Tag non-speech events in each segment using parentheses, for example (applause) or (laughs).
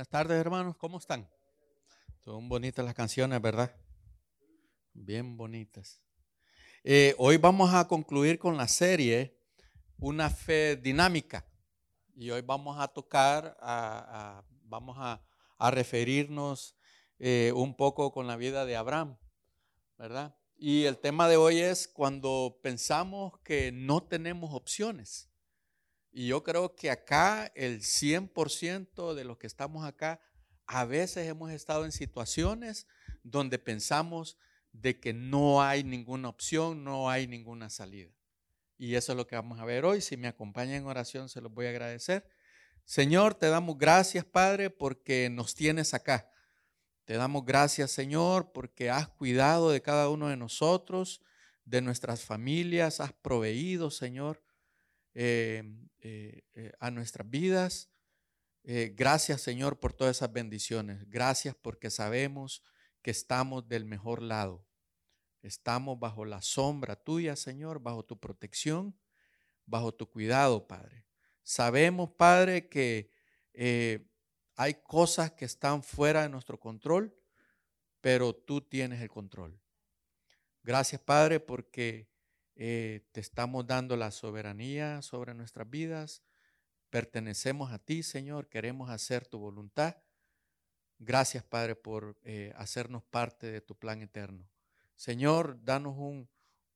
Buenas tardes, hermanos. ¿Cómo están? Son bonitas las canciones, ¿verdad? Bien bonitas. Eh, hoy vamos a concluir con la serie Una fe dinámica. Y hoy vamos a tocar, vamos a, referirnos eh, un poco con la vida de Abraham, ¿verdad? Y el tema de hoy es cuando pensamos que no tenemos opciones. Y yo creo que acá el 100% de los que estamos acá, a veces hemos estado en situaciones donde pensamos de que no hay ninguna opción, no hay ninguna salida. Y eso es lo que vamos a ver hoy. Si me acompañan en oración, se los voy a agradecer. Señor, te damos gracias, Padre, porque nos tienes acá. Te damos gracias, Señor, porque has cuidado de cada uno de nosotros, de nuestras familias, has proveído, Señor. Eh, eh, eh, a nuestras vidas. gracias Señor por todas esas bendiciones. Gracias porque sabemos que estamos del mejor lado. Estamos bajo la sombra tuya, Señor, bajo tu protección, bajo tu cuidado, Padre. Sabemos, Padre, que hay cosas que están fuera de nuestro control, pero tú tienes el control. Gracias, Padre, porque eh, te estamos dando la soberanía sobre nuestras vidas. Pertenecemos a ti, Señor. Queremos hacer tu voluntad. Gracias, Padre, por eh, hacernos parte de tu plan eterno. Señor, danos un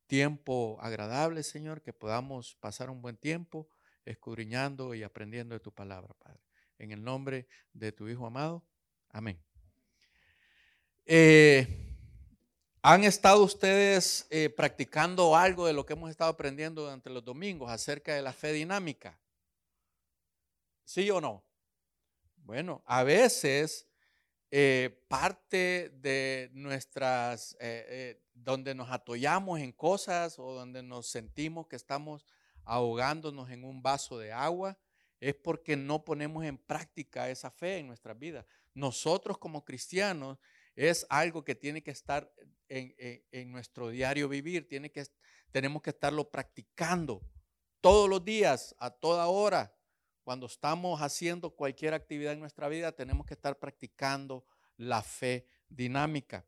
tiempo agradable, Señor, que podamos pasar un buen tiempo escudriñando y aprendiendo de tu palabra, Padre. En el nombre de tu Hijo amado. Amén. Eh, ¿Han estado ustedes eh, practicando algo de lo que hemos estado aprendiendo durante los domingos acerca de la fe dinámica? ¿Sí o no? Bueno, a veces eh, parte de nuestras, eh, donde nos atollamos en cosas o donde nos sentimos que estamos ahogándonos en un vaso de agua, es porque no ponemos en práctica esa fe en nuestras vidas. Nosotros como cristianos es algo que tiene que estar en, nuestro diario vivir, tiene que, tenemos que estarlo practicando todos los días, a toda hora. Cuando estamos haciendo cualquier actividad en nuestra vida, tenemos que estar practicando la fe dinámica.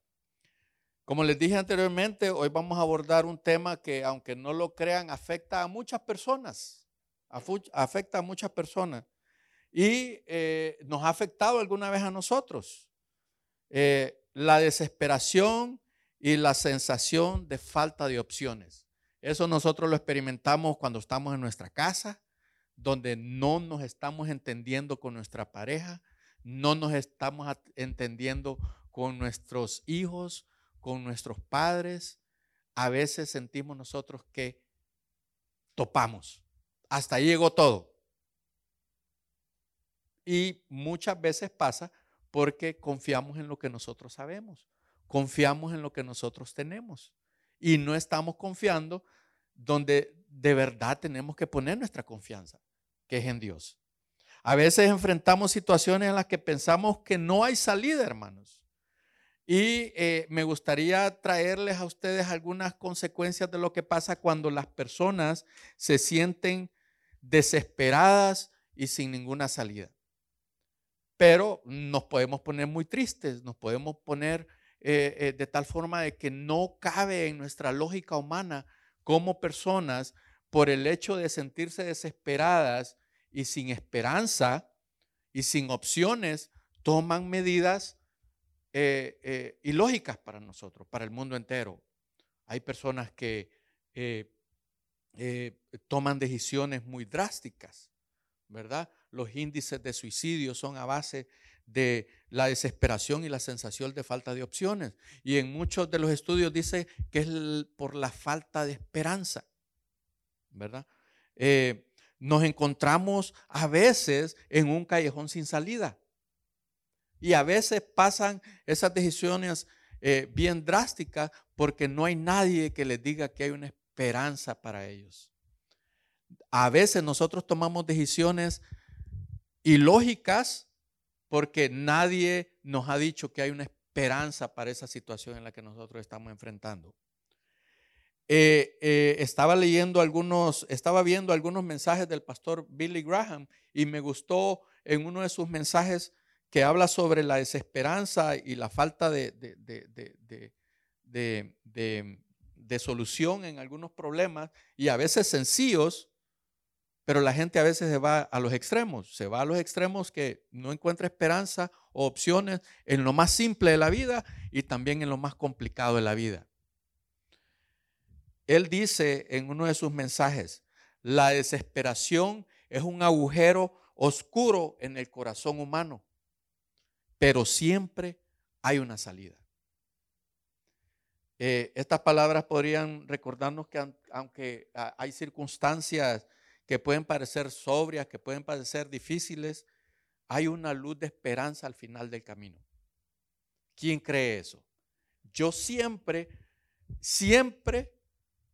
Como les dije anteriormente, hoy vamos a abordar un tema que, aunque no lo crean, afecta a muchas personas. Afecta a muchas personas. Y eh, nos ha afectado alguna vez a nosotros. Eh, la desesperación y la sensación de falta de opciones. Eso nosotros lo experimentamos cuando estamos en nuestra casa, donde no nos estamos entendiendo con nuestra pareja, no nos estamos entendiendo con nuestros hijos, con nuestros padres. A veces sentimos nosotros que topamos. Hasta ahí llegó todo. Y muchas veces pasa porque confiamos en lo que nosotros sabemos, confiamos en lo que nosotros tenemos y no estamos confiando donde de verdad tenemos que poner nuestra confianza, que es en Dios. A veces enfrentamos situaciones en las que pensamos que no hay salida, hermanos. Y eh, me gustaría traerles a ustedes algunas consecuencias de lo que pasa cuando las personas se sienten desesperadas y sin ninguna salida pero nos podemos poner muy tristes, nos podemos poner eh, eh, de tal forma de que no cabe en nuestra lógica humana como personas por el hecho de sentirse desesperadas y sin esperanza y sin opciones, toman medidas eh, ilógicas para nosotros, para el mundo entero. Hay personas que toman decisiones muy drásticas, ¿verdad? Los índices de suicidio son a base de la desesperación y la sensación de falta de opciones. Y en muchos de los estudios dice que es por la falta de esperanza, ¿verdad? Eh, nos encontramos a veces en un callejón sin salida. Y a veces pasan esas decisiones eh, bien drásticas porque no hay nadie que les diga que hay una esperanza para ellos. A veces nosotros tomamos decisiones y lógicas porque nadie nos ha dicho que hay una esperanza para esa situación en la que nosotros estamos enfrentando. Eh, eh, estaba leyendo algunos, estaba viendo algunos mensajes del pastor Billy Graham y me gustó en uno de sus mensajes que habla sobre la desesperanza y la falta de, de, solución en algunos problemas y a veces sencillos, pero la gente a veces se va a los extremos, se va a los extremos que no encuentra esperanza o opciones en lo más simple de la vida y también en lo más complicado de la vida. Él dice en uno de sus mensajes, la desesperación es un agujero oscuro en el corazón humano, pero siempre hay una salida. Eh, estas palabras podrían recordarnos que aunque hay circunstancias que pueden parecer sobrias, que pueden parecer difíciles, hay una luz de esperanza al final del camino. ¿Quién cree eso? Yo siempre, siempre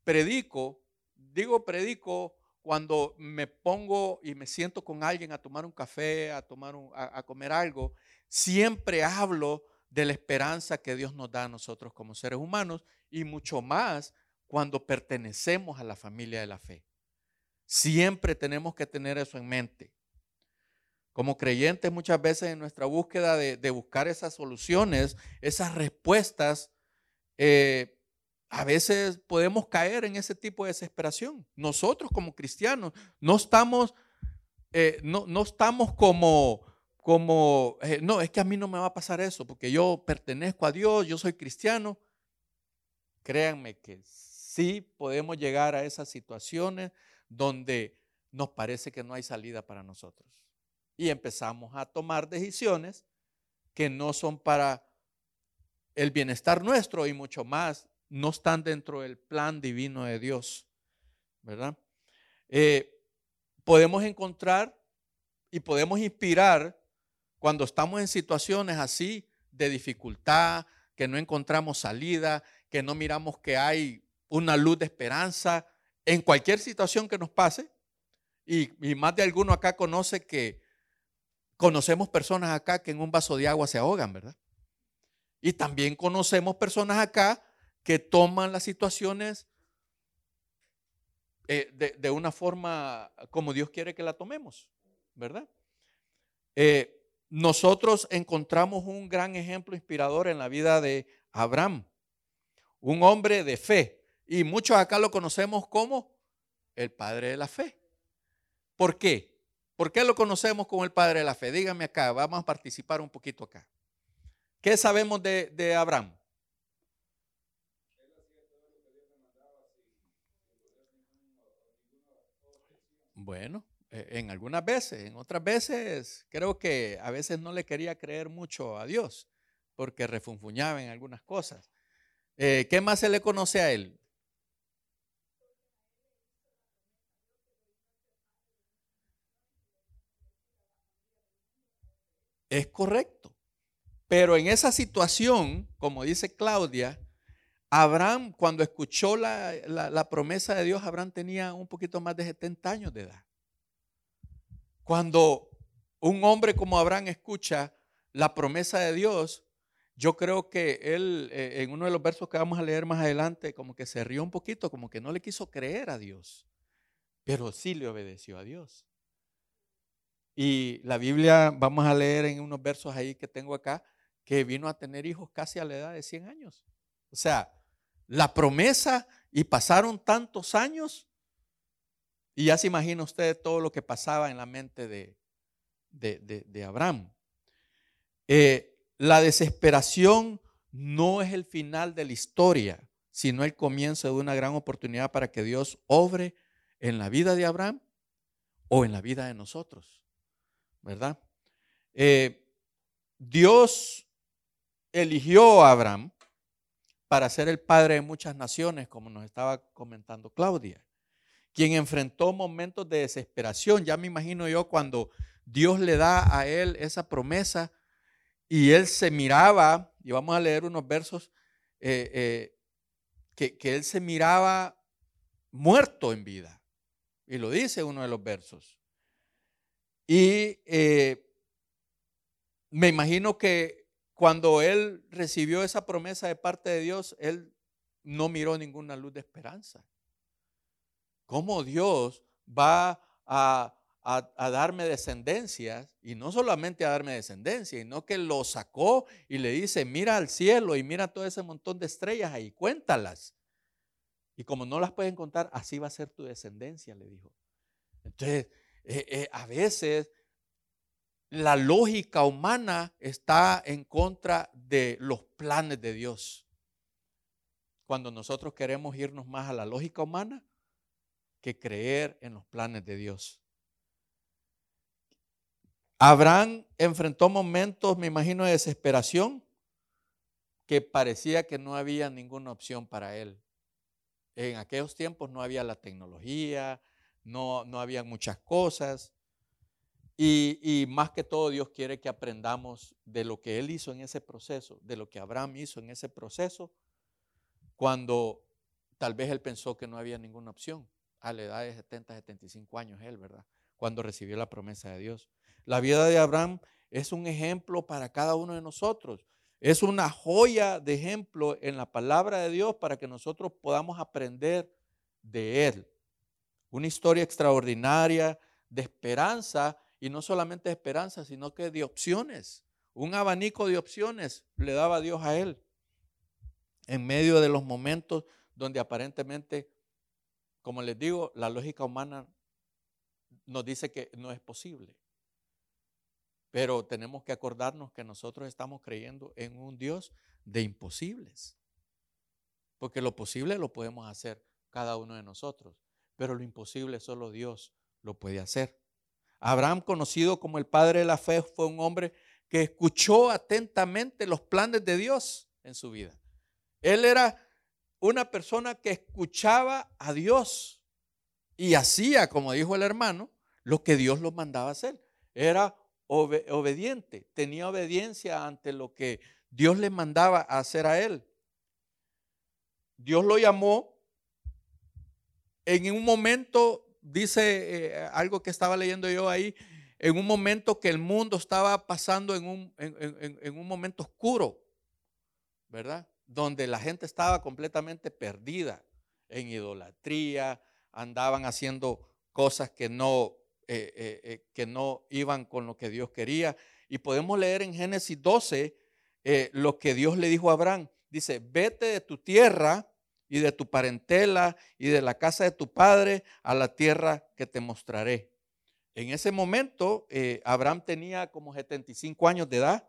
predico, digo predico cuando me pongo y me siento con alguien a tomar un café, a, tomar a comer algo, siempre hablo de la esperanza que Dios nos da a nosotros como seres humanos y mucho más cuando pertenecemos a la familia de la fe. Siempre tenemos que tener eso en mente. Como creyentes muchas veces en nuestra búsqueda de, buscar esas soluciones, esas respuestas, eh, a veces podemos caer en ese tipo de desesperación. Nosotros como cristianos no estamos, eh, no, no estamos como como, eh, no, es que a mí no me va a pasar eso, porque yo pertenezco a Dios, yo soy cristiano. Créanme que sí podemos llegar a esas situaciones donde nos parece que no hay salida para nosotros. Y empezamos a tomar decisiones que no son para el bienestar nuestro y mucho más no están dentro del plan divino de Dios, ¿verdad? Eh, podemos encontrar y podemos inspirar cuando estamos en situaciones así de dificultad, que no encontramos salida, que no miramos que hay una luz de esperanza, en cualquier situación que nos pase, y, más de alguno acá conoce que conocemos personas acá que en un vaso de agua se ahogan, ¿verdad? Y también conocemos personas acá que toman las situaciones eh, de, una forma como Dios quiere que la tomemos, ¿verdad? Eh, nosotros encontramos un gran ejemplo inspirador en la vida de Abraham, un hombre de fe. Y muchos acá lo conocemos como el padre de la fe. ¿Por qué? ¿Por qué lo conocemos como el padre de la fe? Dígame acá, vamos a participar un poquito acá. ¿Qué sabemos de, Abraham? Bueno, eh, en algunas veces, en otras veces creo que a veces no le quería creer mucho a Dios porque refunfuñaba en algunas cosas. Eh, ¿Qué más se le conoce a él? Es correcto. Pero en esa situación, como dice Claudia, Abraham, cuando escuchó la, la, promesa de Dios, Abraham tenía un poquito más de 70 años de edad. Cuando un hombre como Abraham escucha la promesa de Dios, yo creo que él, eh, en uno de los versos que vamos a leer más adelante, como que se rió un poquito, como que no le quiso creer a Dios, pero sí le obedeció a Dios. Y la Biblia, vamos a leer en unos versos ahí que tengo acá, que vino a tener hijos casi a la edad de 100 años. O sea, la promesa y pasaron tantos años y ya se imagina usted todo lo que pasaba en la mente de, de, Abraham. Eh, la desesperación no es el final de la historia, sino el comienzo de una gran oportunidad para que Dios obre en la vida de Abraham o en la vida de nosotros, ¿verdad? Eh, Dios eligió a Abraham para ser el padre de muchas naciones, como nos estaba comentando Claudia quien enfrentó momentos de desesperación. Ya me imagino yo cuando Dios le da a él esa promesa y él se miraba, y vamos a leer unos versos, eh, eh, que, que, él se miraba muerto en vida. Y lo dice uno de los versos. Y eh, me imagino que cuando él recibió esa promesa de parte de Dios, él no miró ninguna luz de esperanza cómo Dios va a, darme descendencia, y no solamente a darme descendencia, sino que lo sacó y le dice, mira al cielo y mira todo ese montón de estrellas ahí, cuéntalas. Y como no las pueden contar, así va a ser tu descendencia, le dijo. Entonces, eh, eh, a veces la lógica humana está en contra de los planes de Dios. Cuando nosotros queremos irnos más a la lógica humana que creer en los planes de Dios. Abraham enfrentó momentos, me imagino, de desesperación, que parecía que no había ninguna opción para él. En aquellos tiempos no había la tecnología, no, no había muchas cosas. Y, y, más que todo Dios quiere que aprendamos de lo que Él hizo en ese proceso, de lo que Abraham hizo en ese proceso, cuando tal vez Él pensó que no había ninguna opción, a la edad de 70, 75 años Él, ¿verdad? Cuando recibió la promesa de Dios. La vida de Abraham es un ejemplo para cada uno de nosotros. Es una joya de ejemplo en la palabra de Dios para que nosotros podamos aprender de él. Una historia extraordinaria de esperanza y no solamente de esperanza, sino que de opciones. Un abanico de opciones le daba Dios a él en medio de los momentos donde aparentemente, como les digo, la lógica humana nos dice que no es posible. Pero tenemos que acordarnos que nosotros estamos creyendo en un Dios de imposibles. Porque lo posible lo podemos hacer cada uno de nosotros, pero lo imposible solo Dios lo puede hacer. Abraham, conocido como el padre de la fe, fue un hombre que escuchó atentamente los planes de Dios en su vida. Él era una persona que escuchaba a Dios y hacía, como dijo el hermano, lo que Dios lo mandaba hacer. Era obediente, tenía obediencia ante lo que Dios le mandaba hacer a él. Dios lo llamó en un momento, dice eh, algo que estaba leyendo yo ahí, en un momento que el mundo estaba pasando en un, en un momento oscuro, ¿verdad? Donde la gente estaba completamente perdida en idolatría, andaban haciendo cosas que no eh, eh, que no iban con lo que Dios quería. Y podemos leer en Génesis 12 lo que Dios le dijo a Abraham. Dice, vete de tu tierra y de tu parentela y de la casa de tu padre a la tierra que te mostraré. En ese momento, Abraham tenía como 75 años de edad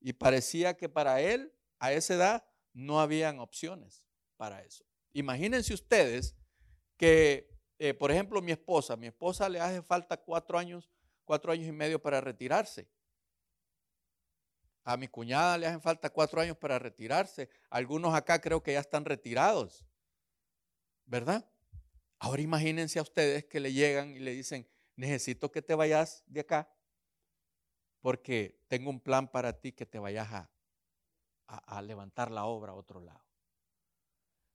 y parecía que para él, a esa edad, no habían opciones para eso. Imagínense ustedes que eh, por ejemplo, mi esposa, mi esposa le hace falta cuatro años, cuatro años y medio para retirarse. A mi cuñada le hacen falta cuatro años para retirarse. Algunos acá creo que ya están retirados. ¿Verdad? Ahora imagínense a ustedes que le llegan y le dicen, necesito que te vayas de acá porque tengo un plan para ti que te vayas a, a levantar la obra a otro lado.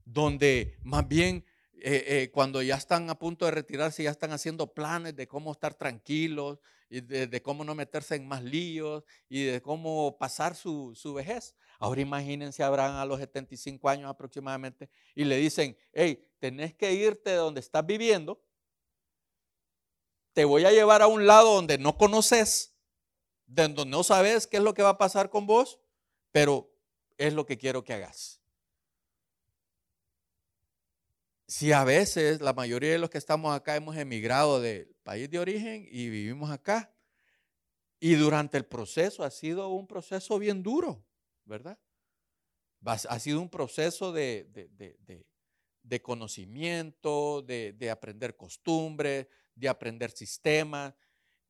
Donde más bien eh, eh, cuando ya están a punto de retirarse, ya están haciendo planes de cómo estar tranquilos, y de, cómo no meterse en más líos y de cómo pasar su, vejez. Ahora imagínense Abraham a los 75 años aproximadamente y le dicen, hey, tenés que irte de donde estás viviendo, te voy a llevar a un lado donde no conoces, donde no sabes qué es lo que va a pasar con vos, pero es lo que quiero que hagas. Si a veces la mayoría de los que estamos acá hemos emigrado del país de origen y vivimos acá, y durante el proceso ha sido un proceso bien duro, ¿verdad? Ha sido un proceso de, conocimiento, de, aprender costumbres, de aprender sistemas.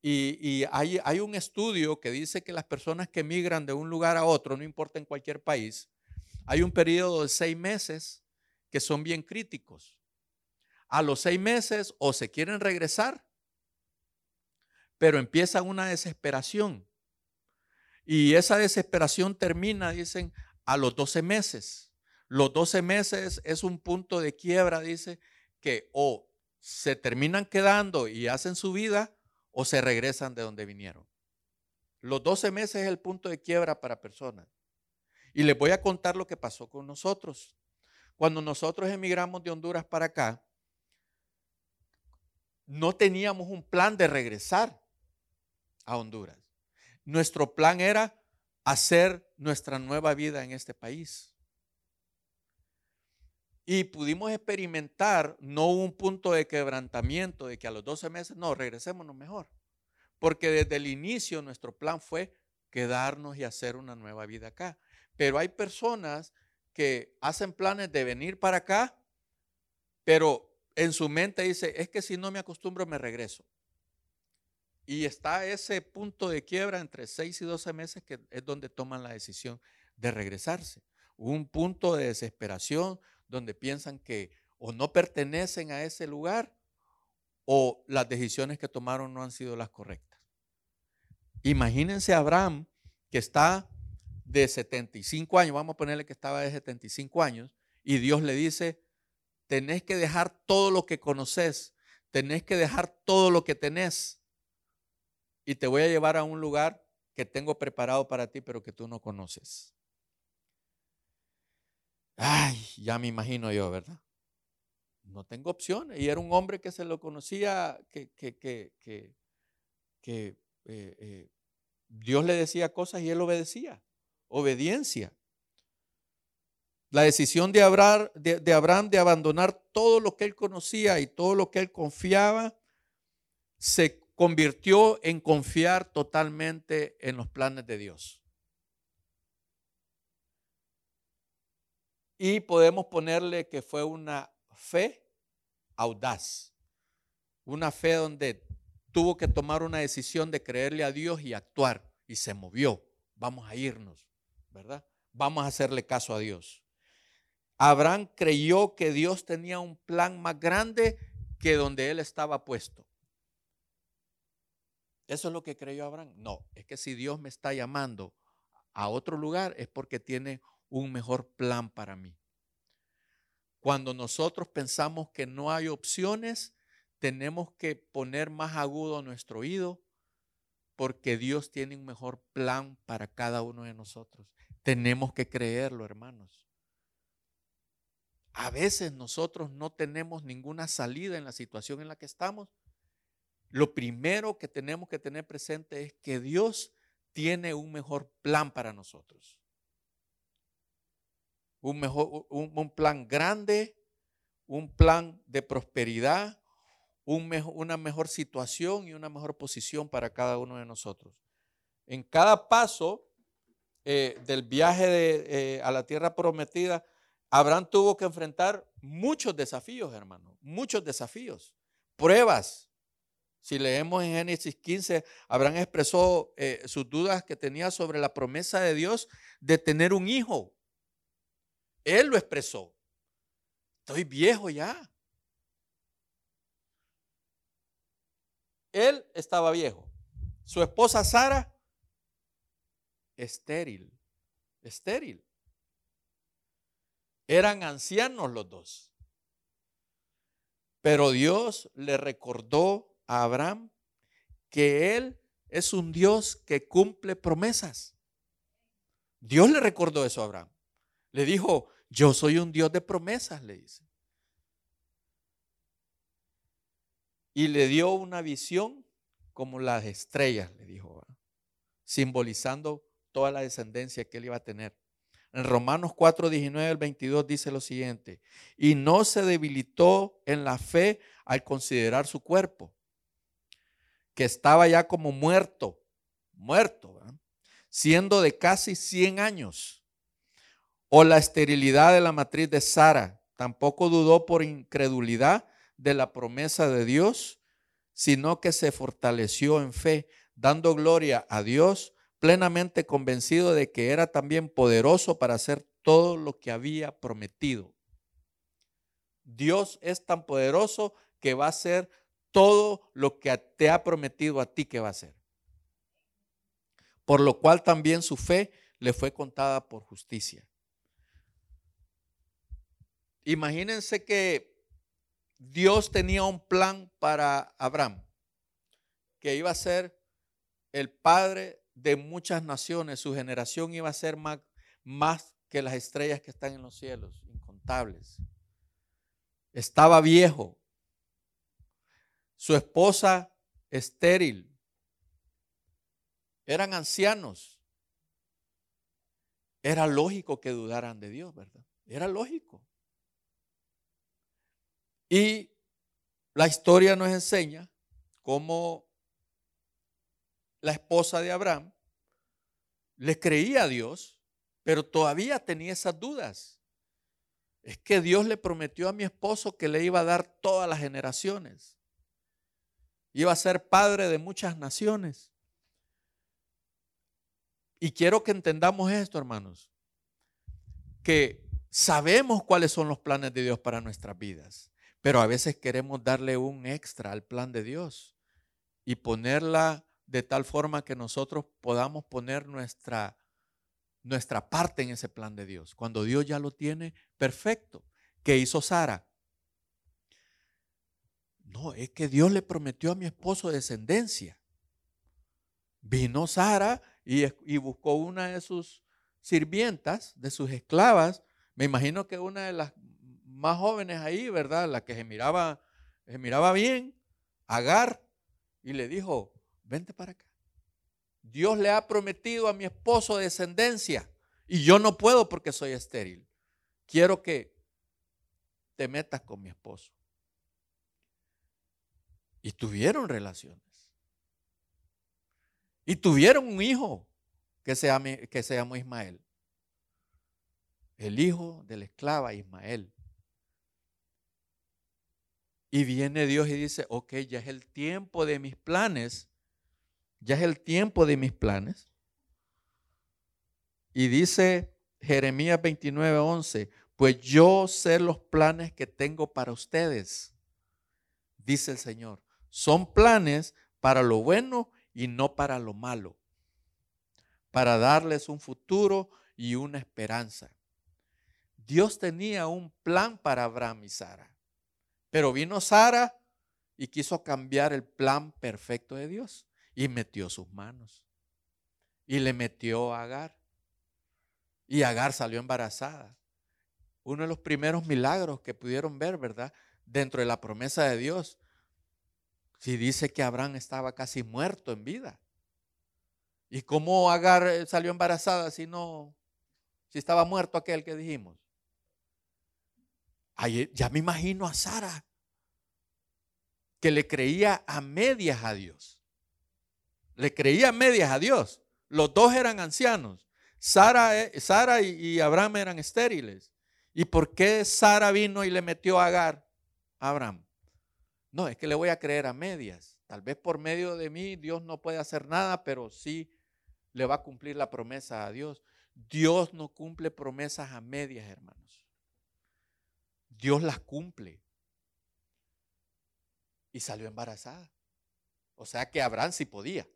Y, hay, hay, un estudio que dice que las personas que emigran de un lugar a otro, no importa en cualquier país, hay un periodo de seis meses que son bien críticos. A los seis meses o se quieren regresar, pero empieza una desesperación. Y esa desesperación termina, dicen, a los 12 meses. Los 12 meses es un punto de quiebra, dice, que o se terminan quedando y hacen su vida o se regresan de donde vinieron. Los 12 meses es el punto de quiebra para personas. Y les voy a contar lo que pasó con nosotros. Cuando nosotros emigramos de Honduras para acá, no teníamos un plan de regresar a Honduras. Nuestro plan era hacer nuestra nueva vida en este país. Y pudimos experimentar no un punto de quebrantamiento de que a los 12 meses, no, regresémonos mejor. Porque desde el inicio nuestro plan fue quedarnos y hacer una nueva vida acá. Pero hay personas que hacen planes de venir para acá, pero en su mente dice, es que si no me acostumbro me regreso. Y está ese punto de quiebra entre 6 y 12 meses que es donde toman la decisión de regresarse. Un punto de desesperación donde piensan que o no pertenecen a ese lugar o las decisiones que tomaron no han sido las correctas. Imagínense a Abraham que está de 75 años, vamos a ponerle que estaba de 75 años, y Dios le dice, tenés que dejar todo lo que conoces, tenés que dejar todo lo que tenés y te voy a llevar a un lugar que tengo preparado para ti, pero que tú no conoces. Ay, ya me imagino yo, ¿verdad? No tengo opciones. Y era un hombre que se lo conocía, que, que, que, que, eh, eh, Dios le decía cosas y él obedecía. Obediencia. La decisión de Abraham, de, de abandonar todo lo que él conocía y todo lo que él confiaba se convirtió en confiar totalmente en los planes de Dios. Y podemos ponerle que fue una fe audaz, una fe donde tuvo que tomar una decisión de creerle a Dios y actuar, y se movió. Vamos a irnos, Vamos a hacerle caso a Dios. Abraham creyó que Dios tenía un plan más grande que donde él estaba puesto. ¿Eso es lo que creyó Abraham? No, es que si Dios me está llamando a otro lugar es porque tiene un mejor plan para mí. Cuando nosotros pensamos que no hay opciones, tenemos que poner más agudo nuestro oído porque Dios tiene un mejor plan para cada uno de nosotros. Tenemos que creerlo, hermanos. A veces nosotros no tenemos ninguna salida en la situación en la que estamos. Lo primero que tenemos que tener presente es que Dios tiene un mejor plan para nosotros. Un, mejor, un, plan grande, un plan de prosperidad, una mejor situación y una mejor posición para cada uno de nosotros. En cada paso eh, del viaje eh, a la tierra prometida, Abraham tuvo que enfrentar muchos desafíos, hermano, muchos desafíos, pruebas. Si leemos en Génesis 15, Abraham expresó eh, sus dudas que tenía sobre la promesa de Dios de tener un hijo. Él lo expresó. Estoy viejo ya. Él estaba viejo. Su esposa Sara, estéril. Estéril. Eran ancianos los dos. Pero Dios le recordó a Abraham que Él es un Dios que cumple promesas. Dios le recordó eso a Abraham. Le dijo, yo soy un Dios de promesas, le dice. Y le dio una visión como las estrellas, le dijo, simbolizando toda la descendencia que él iba a tener. En Romanos 4, 19 al 22 dice lo siguiente, y no se debilitó en la fe al considerar su cuerpo, que estaba ya como muerto, muerto, siendo de casi 100 años, o la esterilidad de la matriz de Sara, tampoco dudó por incredulidad de la promesa de Dios, sino que se fortaleció en fe, dando gloria a Dios plenamente convencido de que era también poderoso para hacer todo lo que había prometido. Dios es tan poderoso que va a hacer todo lo que te ha prometido a ti que va a hacer. Por lo cual también su fe le fue contada por justicia. Imagínense que Dios tenía un plan para Abraham, que iba a ser el padre de muchas naciones, su generación iba a ser más, más que las estrellas que están en los cielos, incontables. Estaba viejo. su esposa estéril. Eran ancianos. Era lógico que dudaran de Dios, ¿verdad? Era lógico. Y la historia nos enseña cómo la esposa de Abraham le creía a Dios, pero todavía tenía esas dudas. Es que Dios le prometió a mi esposo que le iba a dar todas las generaciones. Iba a ser padre de muchas naciones. Y quiero que entendamos esto, hermanos, que sabemos cuáles son los planes de Dios para nuestras vidas, pero a veces queremos darle un extra al plan de Dios y ponerla de tal forma que nosotros podamos poner nuestra, nuestra parte en ese plan de Dios, cuando Dios ya lo tiene perfecto. ¿Qué hizo Sara? No, es que Dios le prometió a mi esposo descendencia. Vino Sara y, y, buscó una de sus sirvientas, de sus esclavas. Me imagino que una de las más jóvenes ahí, ¿verdad? La que se miraba, se miraba bien, Agar, y le dijo, vente para acá. Dios le ha prometido a mi esposo descendencia y yo no puedo porque soy estéril. Quiero que te metas con mi esposo. Y tuvieron relaciones. Y tuvieron un hijo que se, que se llamó Ismael. El hijo de la esclava Ismael. Y viene Dios y dice, ok, ya es el tiempo de mis planes ya es el tiempo de mis planes. Y dice Jeremías 29, 11, pues yo sé los planes que tengo para ustedes, dice el Señor. Son planes para lo bueno y no para lo malo, para darles un futuro y una esperanza. Dios tenía un plan para Abraham y Sara, pero vino Sara y quiso cambiar el plan perfecto de Dios y metió sus manos. Y le metió a Agar. Y Agar salió embarazada. Uno de los primeros milagros que pudieron ver, ¿verdad? Dentro de la promesa de Dios. Si dice que Abraham estaba casi muerto en vida. ¿Y cómo Agar eh, salió embarazada si no, si estaba muerto aquel que dijimos? ya me imagino a Sara, que le creía a medias a Dios le creía medias a Dios. Los dos eran ancianos. Sara, eh, Sara y Abraham eran estériles. ¿Y por qué Sara vino y le metió a Agar a Abraham? No, es que le voy a creer a medias. Tal vez por medio de mí Dios no puede hacer nada, pero sí le va a cumplir la promesa a Dios. Dios no cumple promesas a medias, hermanos. Dios las cumple. Y salió embarazada. O sea que Abraham sí podía.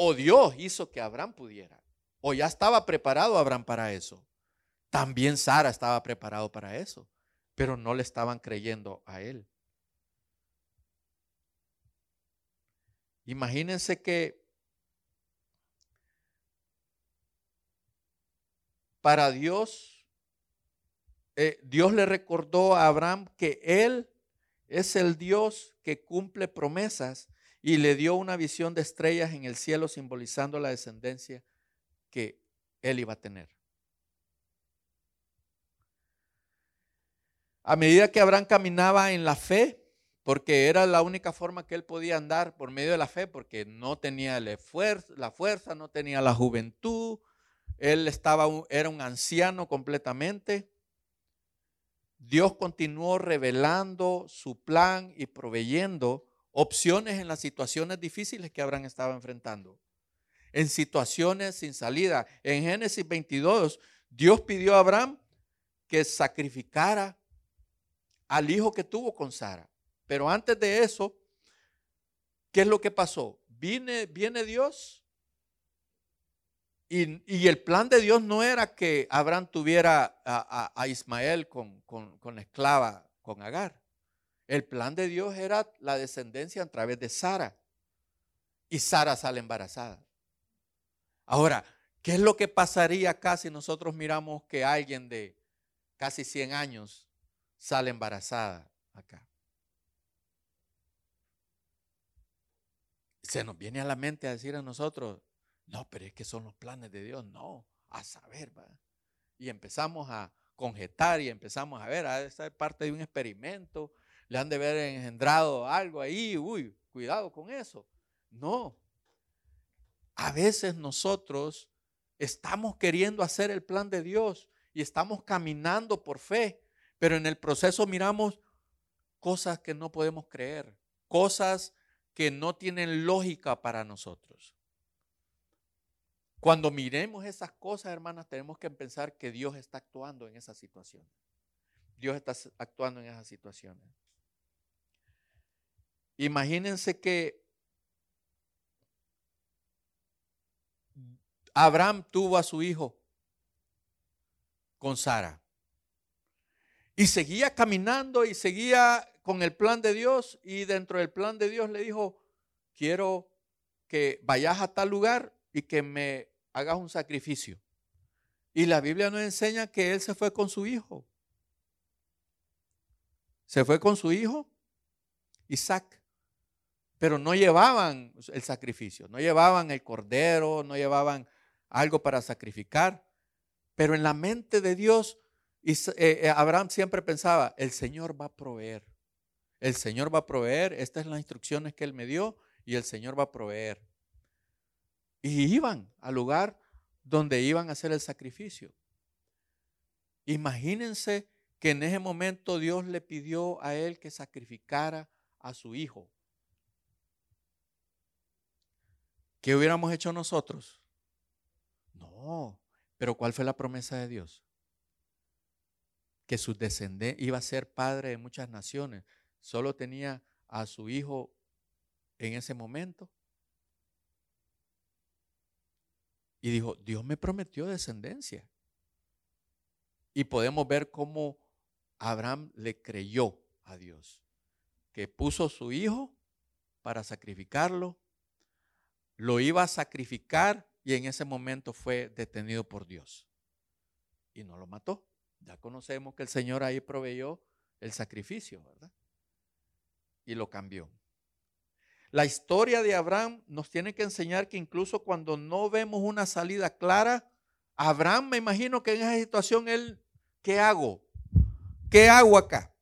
O Dios hizo que Abraham pudiera. O ya estaba preparado Abraham para eso. También Sara estaba preparado para eso. Pero no le estaban creyendo a él. Imagínense que para Dios, eh, Dios le recordó a Abraham que Él es el Dios que cumple promesas y le dio una visión de estrellas en el cielo simbolizando la descendencia que él iba a tener. A medida que Abraham caminaba en la fe, porque era la única forma que él podía andar por medio de la fe, porque no tenía la fuerza, no tenía la juventud, él estaba, era un anciano completamente. Dios continuó revelando su plan y proveyendo opciones en las situaciones difíciles que Abraham estaba enfrentando. En situaciones sin salida. En Génesis 22, Dios pidió a Abraham que sacrificara al hijo que tuvo con Sara. Pero antes de eso, ¿qué es lo que pasó? Viene, Dios y, el plan de Dios no era que Abraham tuviera a, Ismael con, con, con, la esclava, con Agar. El plan de Dios era la descendencia a través de Sara. Y Sara sale embarazada. Ahora, ¿qué es lo que pasaría acá si nosotros miramos que alguien de casi 100 años sale embarazada acá? se nos viene a la mente a decir a nosotros, no, pero es que son los planes de Dios. No, a saber, ¿va? Y empezamos a conjetar y empezamos a ver, a esta parte de un experimento, le han de haber engendrado algo ahí, uy, cuidado con eso. No. A veces nosotros estamos queriendo hacer el plan de Dios y estamos caminando por fe, pero en el proceso miramos cosas que no podemos creer, cosas que no tienen lógica para nosotros. Cuando miremos esas cosas, hermanas, tenemos que pensar que Dios está actuando en esas situaciones. Dios está actuando en esas situaciones. Imagínense que Abraham tuvo a su hijo con Sara. Y seguía caminando y seguía con el plan de Dios y dentro del plan de Dios le dijo, quiero que vayas a tal lugar y que me hagas un sacrificio. Y la Biblia nos enseña que él se fue con su hijo. Se fue con su hijo, Isaac. Pero no llevaban el sacrificio, no llevaban el cordero, no llevaban algo para sacrificar. Pero en la mente de Dios, eh, eh, Abraham siempre pensaba, el Señor va a proveer. El Señor va a proveer. Estas son las instrucciones que Él me dio y el Señor va a proveer. Y iban al lugar donde iban a hacer el sacrificio. Imagínense que en ese momento Dios le pidió a él que sacrificara a su hijo. ¿Qué hubiéramos hecho nosotros? No, pero ¿cuál fue la promesa de Dios? Que su descendencia iba a ser padre de muchas naciones. Solo tenía a su hijo en ese momento. Y dijo, Dios me prometió descendencia. Y podemos ver cómo Abraham le creyó a Dios, que puso su hijo para sacrificarlo, lo iba a sacrificar y en ese momento fue detenido por Dios. Y no lo mató. Ya conocemos que el Señor ahí proveyó el sacrificio, ¿verdad? Y lo cambió. La historia de Abraham nos tiene que enseñar que incluso cuando no vemos una salida clara, Abraham me imagino que en esa situación él, ¿qué hago? ¿Qué hago acá?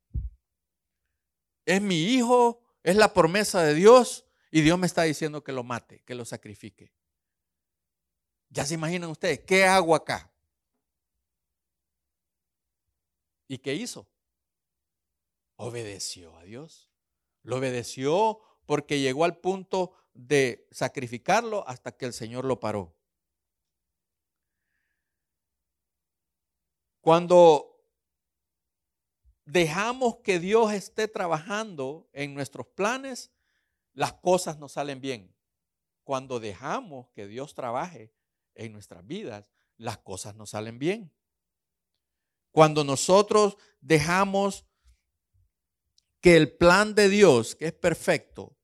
Es mi hijo, es la promesa de Dios y Dios me está diciendo que lo mate, que lo sacrifique. Ya se imaginan ustedes, ¿qué hago acá? ¿Y qué hizo? Obedeció a Dios. Lo obedeció porque llegó al punto de sacrificarlo hasta que el Señor lo paró. Cuando dejamos que Dios esté trabajando en nuestros planes, las cosas nos salen bien. Cuando dejamos que Dios trabaje en nuestras vidas, las cosas nos salen bien. Cuando nosotros dejamos que el plan de Dios, que es perfecto,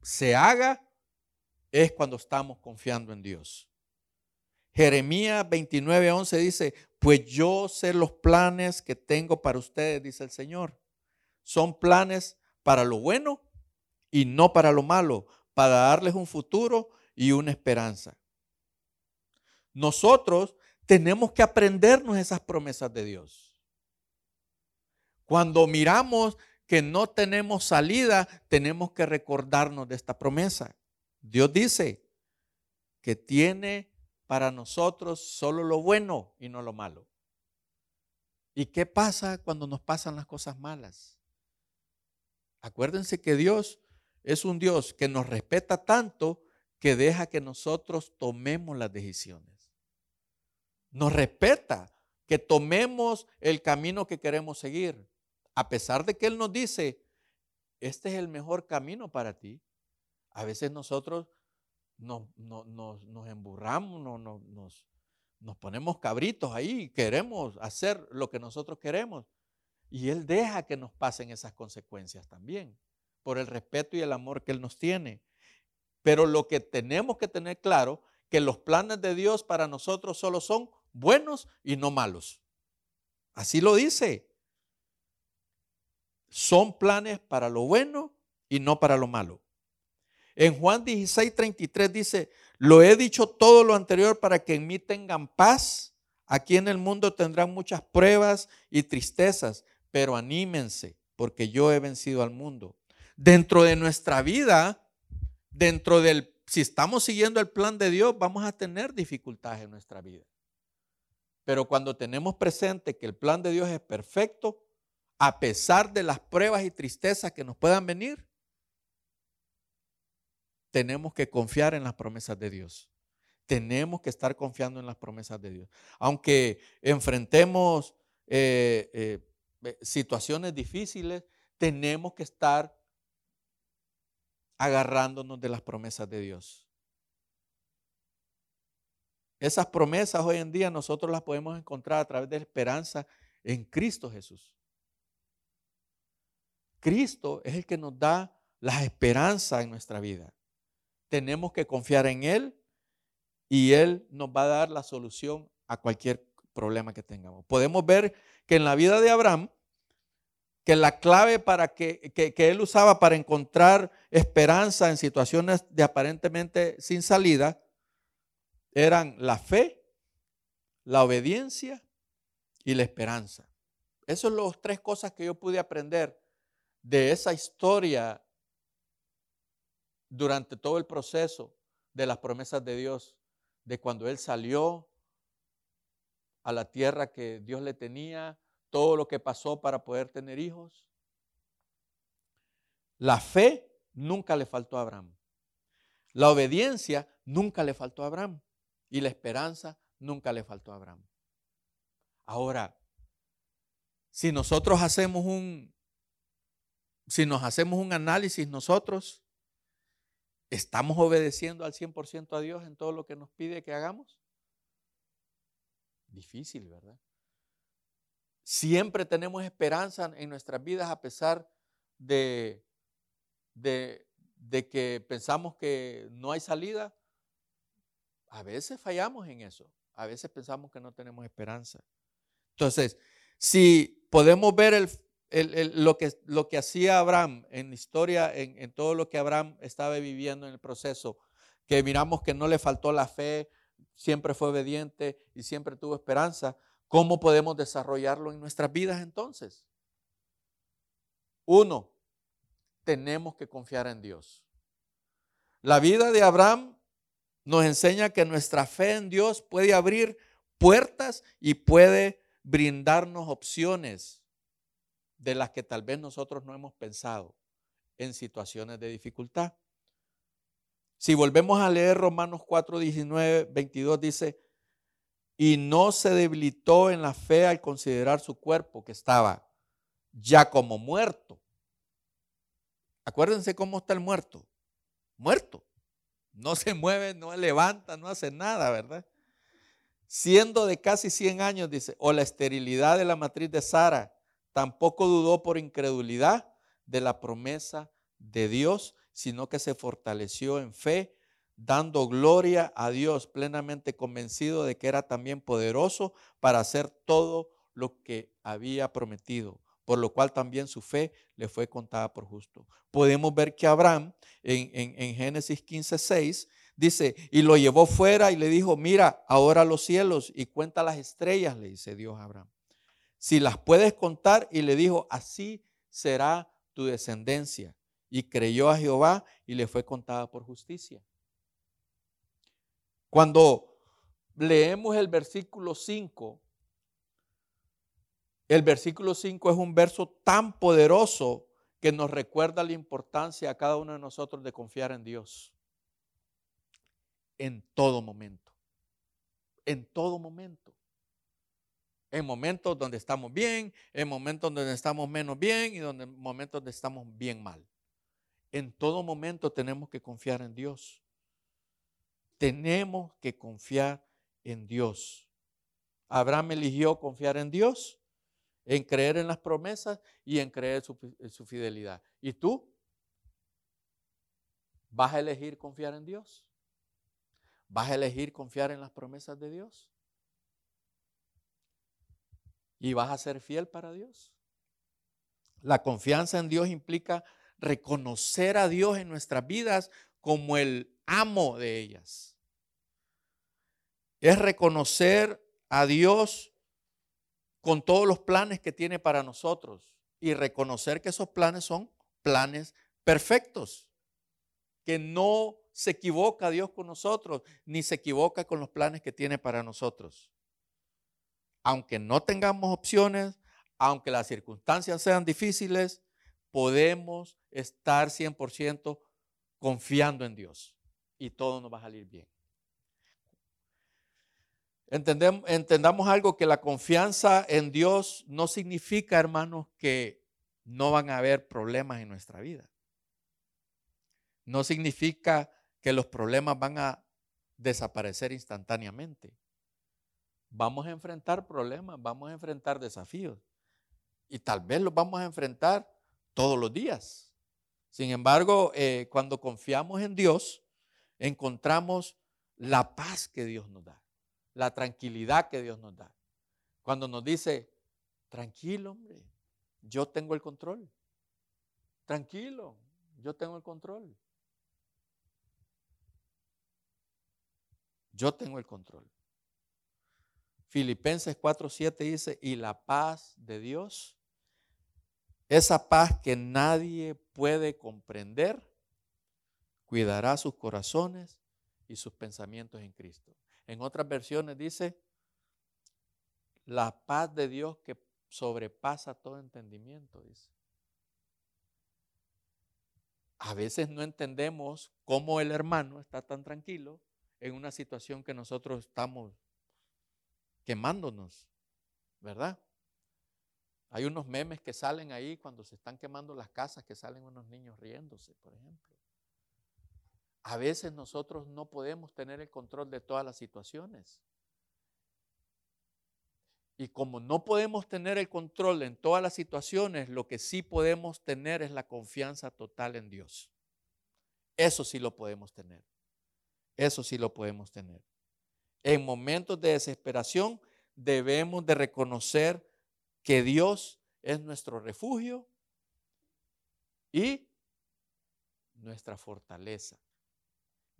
se haga, es cuando estamos confiando en Dios. Jeremías 29, 11 dice, pues yo sé los planes que tengo para ustedes, dice el Señor. Son planes para lo bueno y no para lo malo, para darles un futuro y una esperanza. Nosotros tenemos que aprendernos esas promesas de Dios. Cuando miramos que no tenemos salida, tenemos que recordarnos de esta promesa. Dios dice que tiene para nosotros solo lo bueno y no lo malo. ¿Y qué pasa cuando nos pasan las cosas malas? Acuérdense que Dios es un Dios que nos respeta tanto que deja que nosotros tomemos las decisiones. Nos respeta que tomemos el camino que queremos seguir a pesar de que Él nos dice, este es el mejor camino para ti, a veces nosotros nos, emburramos, nos, nos ponemos cabritos ahí, queremos hacer lo que nosotros queremos. Y Él deja que nos pasen esas consecuencias también, por el respeto y el amor que Él nos tiene. Pero lo que tenemos que tener claro, que los planes de Dios para nosotros solo son buenos y no malos. Así lo dice son planes para lo bueno y no para lo malo. En Juan 16, 33 dice, lo he dicho todo lo anterior para que en mí tengan paz. Aquí en el mundo tendrán muchas pruebas y tristezas, pero anímense, porque yo he vencido al mundo. Dentro de nuestra vida, dentro del, si estamos siguiendo el plan de Dios, vamos a tener dificultades en nuestra vida. Pero cuando tenemos presente que el plan de Dios es perfecto, a pesar de las pruebas y tristezas que nos puedan venir, tenemos que confiar en las promesas de Dios. Tenemos que estar confiando en las promesas de Dios. Aunque enfrentemos eh, eh, situaciones difíciles, tenemos que estar agarrándonos de las promesas de Dios. Esas promesas hoy en día nosotros las podemos encontrar a través de la esperanza en Cristo Jesús. Cristo es el que nos da la esperanza en nuestra vida. Tenemos que confiar en Él y Él nos va a dar la solución a cualquier problema que tengamos. Podemos ver que en la vida de Abraham, que la clave para que, que, Él usaba para encontrar esperanza en situaciones de aparentemente sin salida, eran la fe, la obediencia y la esperanza. Esas son las tres cosas que yo pude aprender de esa historia durante todo el proceso de las promesas de Dios, de cuando Él salió a la tierra que Dios le tenía, todo lo que pasó para poder tener hijos. La fe nunca le faltó a Abraham. La obediencia nunca le faltó a Abraham. Y la esperanza nunca le faltó a Abraham. Ahora, si nosotros hacemos un, si nos hacemos un análisis nosotros, ¿estamos obedeciendo al 100% a Dios en todo lo que nos pide que hagamos? Difícil, ¿verdad? Siempre tenemos esperanza en nuestras vidas a pesar de, de, que pensamos que no hay salida. A veces fallamos en eso. A veces pensamos que no tenemos esperanza. Entonces, si podemos ver lo, que, lo, que, hacía Abraham en la historia, en, en, todo lo que Abraham estaba viviendo en el proceso, que miramos que no le faltó la fe, siempre fue obediente y siempre tuvo esperanza, ¿cómo podemos desarrollarlo en nuestras vidas entonces? Uno, tenemos que confiar en Dios. La vida de Abraham nos enseña que nuestra fe en Dios puede abrir puertas y puede brindarnos opciones de las que tal vez nosotros no hemos pensado en situaciones de dificultad. Si volvemos a leer Romanos 4, 19, 22, dice, y no se debilitó en la fe al considerar su cuerpo que estaba ya como muerto. Acuérdense cómo está el muerto. Muerto. No se mueve, no levanta, no hace nada, ¿verdad? Siendo de casi 100 años, dice, o la esterilidad de la matriz de Sara, tampoco dudó por incredulidad de la promesa de Dios, sino que se fortaleció en fe, dando gloria a Dios, plenamente convencido de que era también poderoso para hacer todo lo que había prometido por lo cual también su fe le fue contada por justo. Podemos ver que Abraham en, en, Génesis 15, 6 dice, y lo llevó fuera y le dijo, mira, ahora los cielos y cuenta las estrellas, le dice Dios a Abraham. Si las puedes contar, y le dijo, así será tu descendencia. Y creyó a Jehová y le fue contada por justicia. Cuando leemos el versículo 5, el versículo 5 es un verso tan poderoso que nos recuerda la importancia a cada uno de nosotros de confiar en Dios. En todo momento. En todo momento. En momentos donde estamos bien, en momentos donde estamos menos bien y en momentos donde estamos bien mal. En todo momento tenemos que confiar en Dios. Tenemos que confiar en Dios. Abraham eligió confiar en Dios en creer en las promesas y en creer en su fidelidad. ¿Y tú? ¿Vas a elegir confiar en Dios? ¿Vas a elegir confiar en las promesas de Dios? ¿Y vas a ser fiel para Dios? La confianza en Dios implica reconocer a Dios en nuestras vidas como el amo de ellas. Es reconocer a Dios con todos los planes que tiene para nosotros y reconocer que esos planes son planes perfectos, que no se equivoca Dios con nosotros, ni se equivoca con los planes que tiene para nosotros. Aunque no tengamos opciones, aunque las circunstancias sean difíciles, podemos estar 100% confiando en Dios y todo nos va a salir bien. Entendamos algo que la confianza en Dios no significa, hermanos, que no van a haber problemas en nuestra vida. No significa que los problemas van a desaparecer instantáneamente. Vamos a enfrentar problemas, vamos a enfrentar desafíos. Y tal vez los vamos a enfrentar todos los días. Sin embargo, eh, cuando confiamos en Dios, encontramos la paz que Dios nos da, la tranquilidad que Dios nos da. Cuando nos dice, tranquilo, hombre, yo tengo el control. Tranquilo, yo tengo el control. Yo tengo el control. Filipenses 4:7 dice, y la paz de Dios, esa paz que nadie puede comprender, cuidará sus corazones y sus pensamientos en Cristo. En otras versiones dice, la paz de Dios que sobrepasa todo entendimiento, dice. A veces no entendemos cómo el hermano está tan tranquilo en una situación que nosotros estamos quemándonos, ¿verdad? Hay unos memes que salen ahí cuando se están quemando las casas, que salen unos niños riéndose, por ejemplo. A veces nosotros no podemos tener el control de todas las situaciones. Y como no podemos tener el control en todas las situaciones, lo que sí podemos tener es la confianza total en Dios. Eso sí lo podemos tener. Eso sí lo podemos tener. En momentos de desesperación debemos de reconocer que Dios es nuestro refugio y nuestra fortaleza.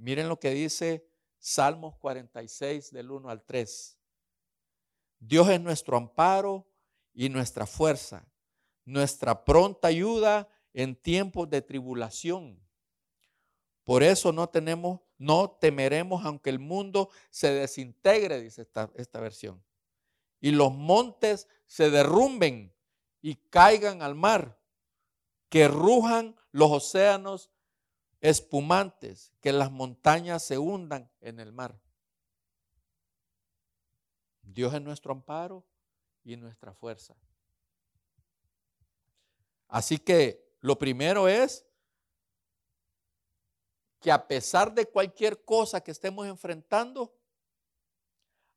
Miren lo que dice Salmos 46 del 1 al 3. Dios es nuestro amparo y nuestra fuerza, nuestra pronta ayuda en tiempos de tribulación. Por eso no tenemos, no temeremos aunque el mundo se desintegre, dice esta, esta versión, y los montes se derrumben y caigan al mar, que rujan los océanos espumantes, que las montañas se hundan en el mar. Dios es nuestro amparo y nuestra fuerza. Así que lo primero es que a pesar de cualquier cosa que estemos enfrentando,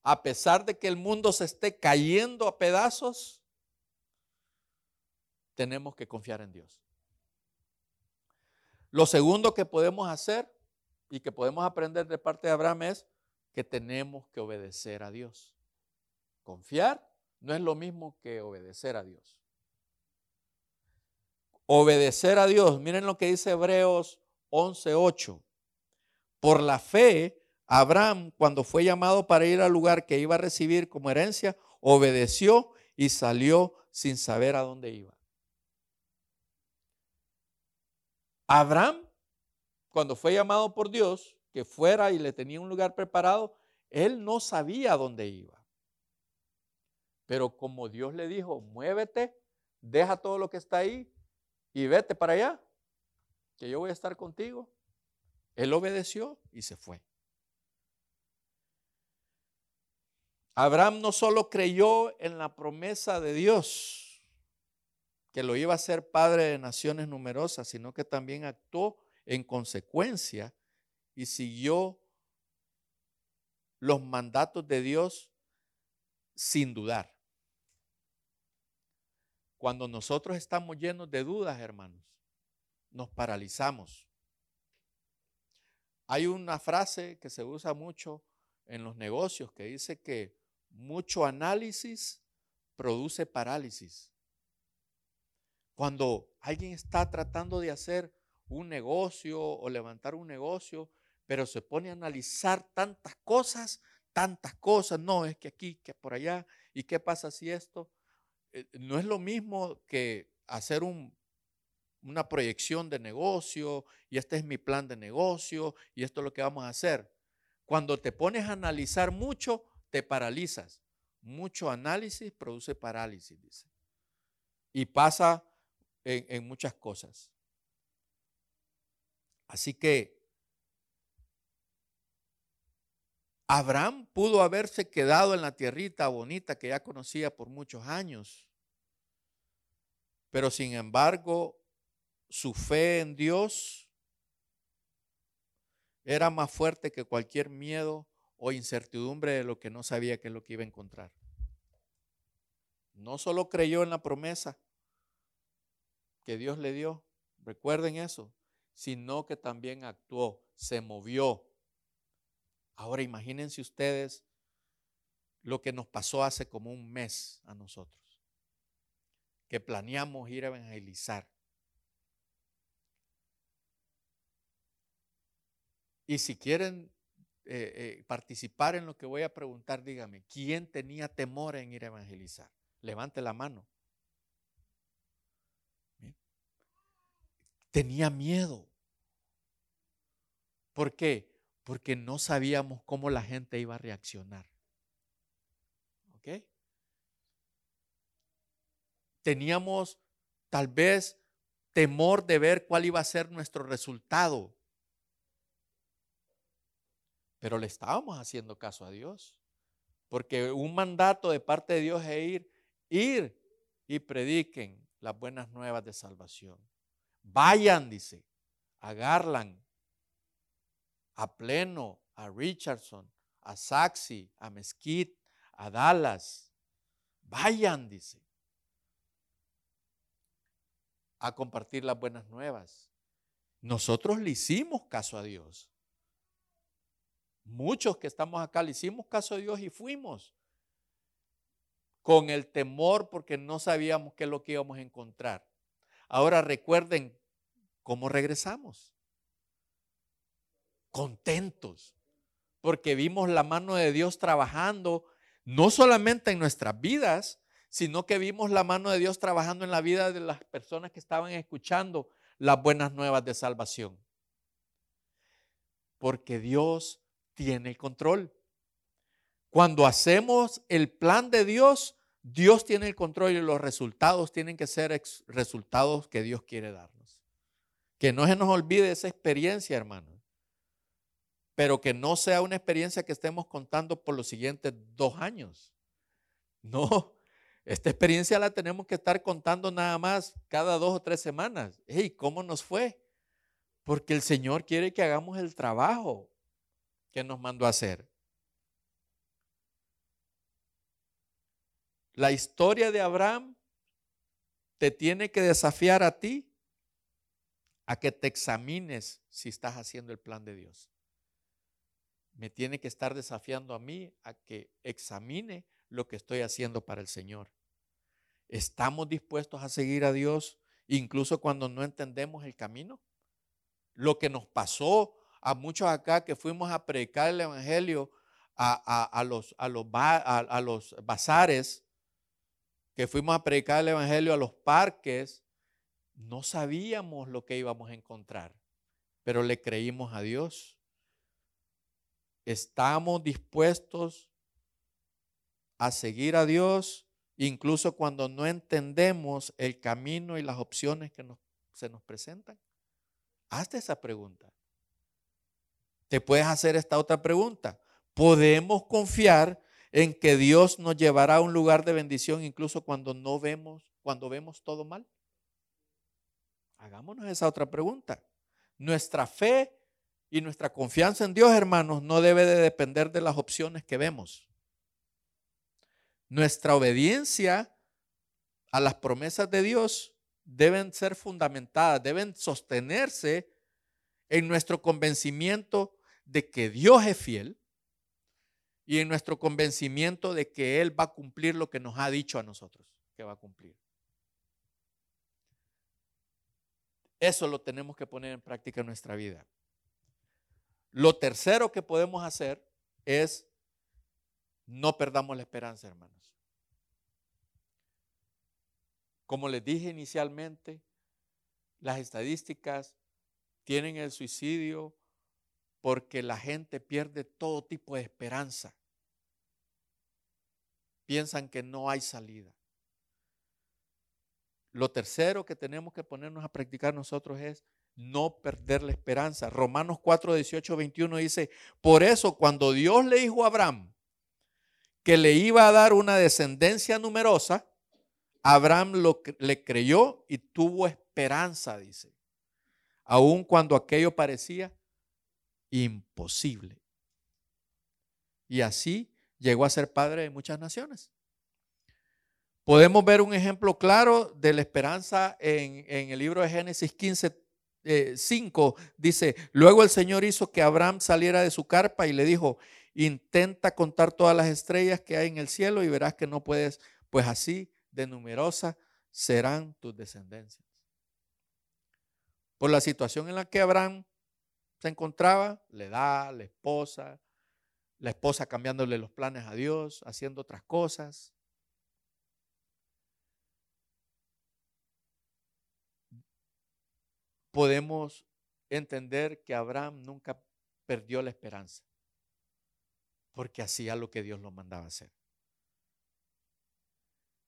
a pesar de que el mundo se esté cayendo a pedazos, tenemos que confiar en Dios. Lo segundo que podemos hacer y que podemos aprender de parte de Abraham es que tenemos que obedecer a Dios. Confiar no es lo mismo que obedecer a Dios. Obedecer a Dios, miren lo que dice Hebreos 11:8. Por la fe, Abraham, cuando fue llamado para ir al lugar que iba a recibir como herencia, obedeció y salió sin saber a dónde iba. Abraham, cuando fue llamado por Dios, que fuera y le tenía un lugar preparado, él no sabía dónde iba. Pero como Dios le dijo, muévete, deja todo lo que está ahí y vete para allá, que yo voy a estar contigo. Él obedeció y se fue. Abraham no solo creyó en la promesa de Dios, que lo iba a ser padre de naciones numerosas, sino que también actuó en consecuencia y siguió los mandatos de Dios sin dudar. Cuando nosotros estamos llenos de dudas, hermanos, nos paralizamos. Hay una frase que se usa mucho en los negocios que dice que mucho análisis produce parálisis. Cuando alguien está tratando de hacer un negocio o levantar un negocio, pero se pone a analizar tantas cosas, tantas cosas, no, es que aquí, que por allá, y qué pasa si esto, eh, no es lo mismo que hacer un, una proyección de negocio y este es mi plan de negocio y esto es lo que vamos a hacer. Cuando te pones a analizar mucho, te paralizas. Mucho análisis produce parálisis, dice. Y pasa en, muchas cosas. Así que Abraham pudo haberse quedado en la tierrita bonita que ya conocía por muchos años. Pero sin embargo, su fe en Dios era más fuerte que cualquier miedo o incertidumbre de lo que no sabía que es lo que iba a encontrar. No solo creyó en la promesa que Dios le dio, recuerden eso, sino que también actuó, se movió. Ahora imagínense ustedes lo que nos pasó hace como un mes a nosotros, que planeamos ir a evangelizar. Y si quieren eh, eh, participar en lo que voy a preguntar, dígame, ¿quién tenía temor en ir a evangelizar? Levante la mano. Tenía miedo. ¿Por qué? Porque no sabíamos cómo la gente iba a reaccionar. ¿Ok? Teníamos tal vez temor de ver cuál iba a ser nuestro resultado. Pero le estábamos haciendo caso a Dios. Porque un mandato de parte de Dios es ir, ir y prediquen las buenas nuevas de salvación. Vayan, dice, a Garland, a Pleno, a Richardson, a Saxi, a Mesquite, a Dallas. Vayan, dice, a compartir las buenas nuevas. Nosotros le hicimos caso a Dios. Muchos que estamos acá le hicimos caso a Dios y fuimos con el temor porque no sabíamos qué es lo que íbamos a encontrar. Ahora recuerden cómo regresamos. Contentos, porque vimos la mano de Dios trabajando no solamente en nuestras vidas, sino que vimos la mano de Dios trabajando en la vida de las personas que estaban escuchando las buenas nuevas de salvación. Porque Dios tiene el control. Cuando hacemos el plan de Dios, Dios tiene el control y los resultados tienen que ser resultados que Dios quiere darnos. Que no se nos olvide esa experiencia, hermano. Pero que no sea una experiencia que estemos contando por los siguientes dos años. No, esta experiencia la tenemos que estar contando nada más cada dos o tres semanas. ¿Y ¿cómo nos fue? Porque el Señor quiere que hagamos el trabajo que nos mandó a hacer. La historia de Abraham te tiene que desafiar a ti a que te examines si estás haciendo el plan de Dios. Me tiene que estar desafiando a mí a que examine lo que estoy haciendo para el Señor. ¿Estamos dispuestos a seguir a Dios incluso cuando no entendemos el camino? Lo que nos pasó a muchos acá que fuimos a predicar el Evangelio a, los, a, los, a los bazares, que fuimos a predicar el Evangelio a los parques, no sabíamos lo que íbamos a encontrar, pero le creímos a Dios. Estamos dispuestos a seguir a Dios incluso cuando no entendemos el camino y las opciones que se nos presentan. Hazte esa pregunta te puedes hacer esta otra pregunta. ¿Podemos confiar en que Dios nos llevará a un lugar de bendición incluso cuando no vemos, cuando vemos todo mal? Hagámonos esa otra pregunta. Nuestra fe y nuestra confianza en Dios, hermanos, no debe de depender de las opciones que vemos. Nuestra obediencia a las promesas de Dios deben ser fundamentadas, deben sostenerse en nuestro convencimiento de que Dios es fiel y en nuestro convencimiento de que Él va a cumplir lo que nos ha dicho a nosotros que va a cumplir. Eso lo tenemos que poner en práctica en nuestra vida. Lo tercero que podemos hacer es no perdamos la esperanza, hermanos. Como les dije inicialmente, las estadísticas tienen el suicidio porque la gente pierde todo tipo de esperanza. Piensan que no hay salida. Lo tercero que tenemos que ponernos a practicar nosotros es no perder la esperanza. Romanos 4, 18, 21 dice, por eso cuando Dios le dijo a Abraham que le iba a dar una descendencia numerosa, Abraham lo, le creyó y tuvo esperanza, dice, aun cuando aquello parecía imposible. Y así llegó a ser padre de muchas naciones. Podemos ver un ejemplo claro de la esperanza en, el libro de Génesis 15, 5. Eh, dice, luego el Señor hizo que Abraham saliera de su carpa y le dijo, intenta contar todas las estrellas que hay en el cielo y verás que no puedes, pues así de numerosas serán tus descendencias. Por la situación en la que Abraham se encontraba, le da la esposa, la esposa cambiándole los planes a Dios, haciendo otras cosas. podemos entender que Abraham nunca perdió la esperanza, porque hacía lo que Dios lo mandaba hacer.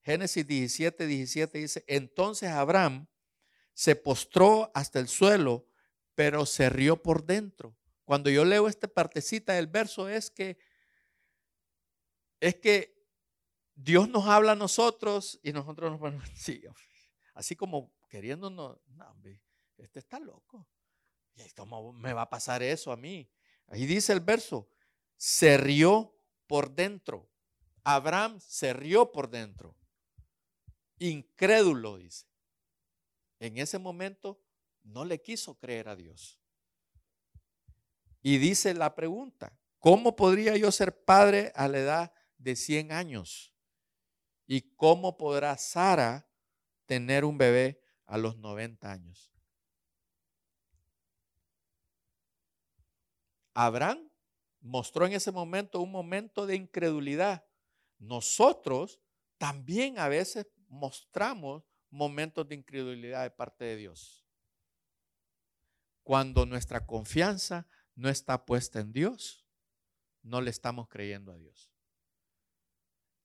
Génesis 17, 17 dice, entonces Abraham se postró hasta el suelo, pero se rió por dentro. Cuando yo leo esta partecita del verso es que es que Dios nos habla a nosotros y nosotros nos ponemos, (laughs) sí, así como queriéndonos, no, este está loco. ¿Cómo me va a pasar eso a mí? Ahí dice el verso, se rió por dentro. Abraham se rió por dentro. Incrédulo, dice. En ese momento no le quiso creer a Dios. Y dice la pregunta, ¿cómo podría yo ser padre a la edad de 100 años? ¿Y cómo podrá Sara tener un bebé a los 90 años? Abraham mostró en ese momento un momento de incredulidad. Nosotros también a veces mostramos momentos de incredulidad de parte de Dios. Cuando nuestra confianza no está puesta en Dios, no le estamos creyendo a Dios.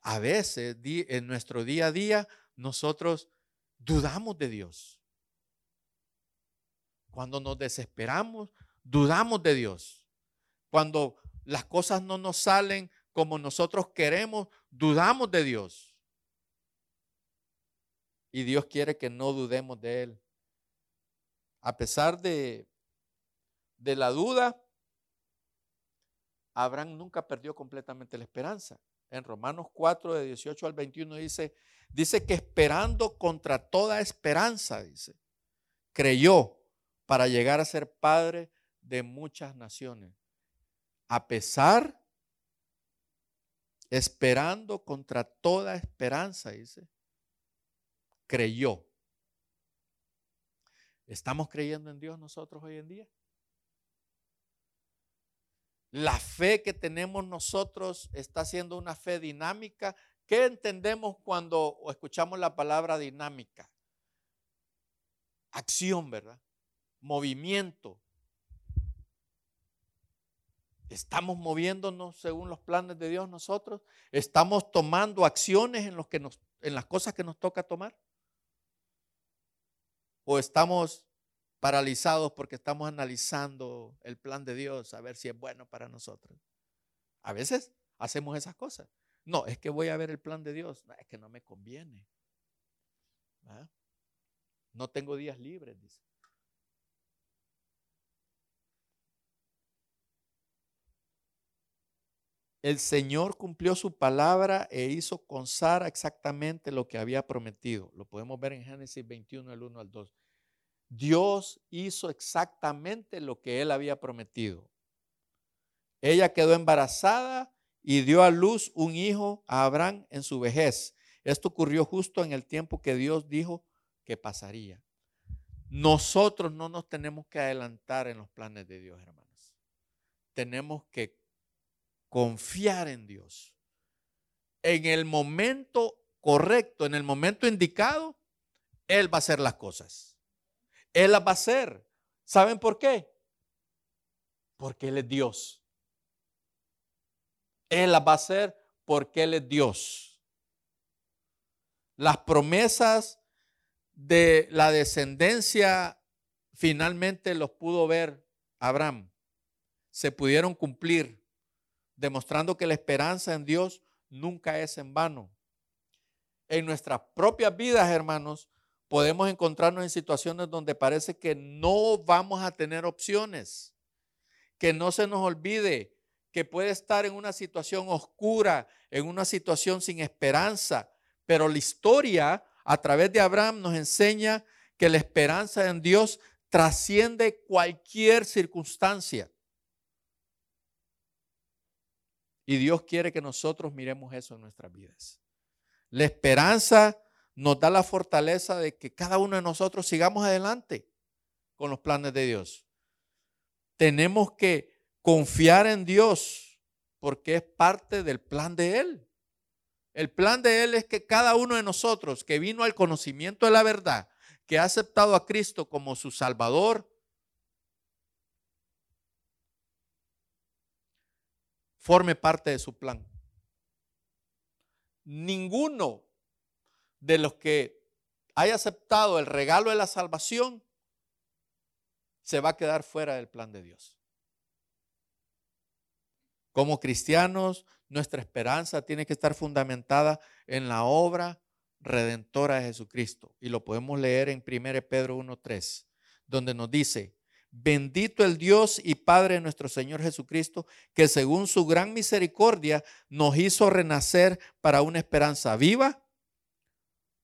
A veces en nuestro día a día nosotros dudamos de Dios. Cuando nos desesperamos, dudamos de Dios. Cuando las cosas no nos salen como nosotros queremos, dudamos de Dios. Y Dios quiere que no dudemos de Él. A pesar de, de la duda, Abraham nunca perdió completamente la esperanza. En Romanos 4, de 18 al 21 dice, dice que esperando contra toda esperanza, dice, creyó para llegar a ser padre de muchas naciones a pesar, esperando contra toda esperanza, dice, creyó. ¿Estamos creyendo en Dios nosotros hoy en día? La fe que tenemos nosotros está siendo una fe dinámica. ¿Qué entendemos cuando escuchamos la palabra dinámica? Acción, ¿verdad? Movimiento, ¿Estamos moviéndonos según los planes de Dios nosotros? ¿Estamos tomando acciones en, en las cosas que nos toca tomar? ¿O estamos paralizados porque estamos analizando el plan de Dios a ver si es bueno para nosotros? A veces hacemos esas cosas. No, es que voy a ver el plan de Dios. es que no me conviene. No tengo días libres, el Señor cumplió su palabra e hizo con Sara exactamente lo que había prometido. Lo podemos ver en Génesis 21, el 1 al 2. Dios hizo exactamente lo que él había prometido. Ella quedó embarazada y dio a luz un hijo a Abraham en su vejez. Esto ocurrió justo en el tiempo que Dios dijo que pasaría. nosotros no nos tenemos que adelantar en los planes de Dios, hermanos. Tenemos que confiar en Dios. En el momento correcto, en el momento indicado, Él va a hacer las cosas. Él las va a hacer. ¿Saben por qué? Porque Él es Dios. Él las va a hacer porque Él es Dios. Las promesas de la descendencia finalmente los pudo ver Abraham. Se pudieron cumplir, demostrando que la esperanza en Dios nunca es en vano. En nuestras propias vidas, hermanos, podemos encontrarnos en situaciones donde parece que no vamos a tener opciones. Que no se nos olvide que puede estar en una situación oscura, en una situación sin esperanza, pero la historia a través de Abraham nos enseña que la esperanza en Dios trasciende cualquier circunstancia. Y Dios quiere que nosotros miremos eso en nuestras vidas. La esperanza nos da la fortaleza de que cada uno de nosotros sigamos adelante con los planes de Dios. Tenemos que confiar en Dios porque es parte del plan de Él. El plan de Él es que cada uno de nosotros que vino al conocimiento de la verdad, que ha aceptado a Cristo como su Salvador, forme parte de su plan. Ninguno de los que haya aceptado el regalo de la salvación se va a quedar fuera del plan de Dios. Como cristianos, nuestra esperanza tiene que estar fundamentada en la obra redentora de Jesucristo. Y lo podemos leer en 1 Pedro 1.3, donde nos dice, bendito el Dios y Padre de nuestro Señor Jesucristo, que según su gran misericordia nos hizo renacer para una esperanza viva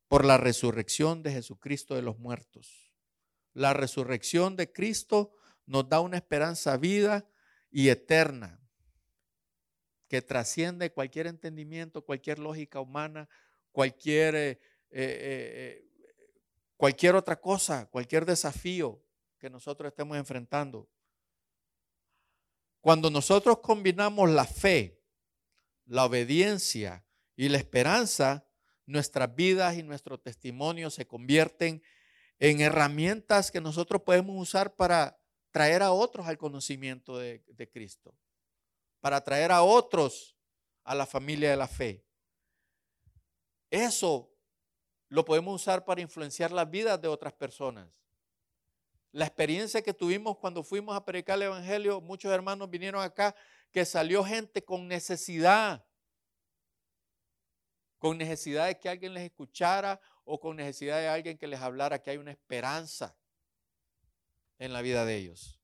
por la resurrección de Jesucristo de los muertos. La resurrección de Cristo nos da una esperanza viva y eterna que trasciende cualquier entendimiento, cualquier lógica humana, cualquier, eh, eh, eh, cualquier otra cosa, cualquier desafío que nosotros estemos enfrentando. Cuando nosotros combinamos la fe, la obediencia y la esperanza, nuestras vidas y nuestro testimonio se convierten en herramientas que nosotros podemos usar para traer a otros al conocimiento de Cristo para traer a otros a la familia de la fe. Eso lo podemos usar para influenciar las vidas de otras personas. La experiencia que tuvimos cuando fuimos a predicar el Evangelio, muchos hermanos vinieron acá que salió gente con necesidad, con necesidad de que alguien les escuchara o con necesidad de alguien que les hablara que hay una esperanza en la vida de ellos.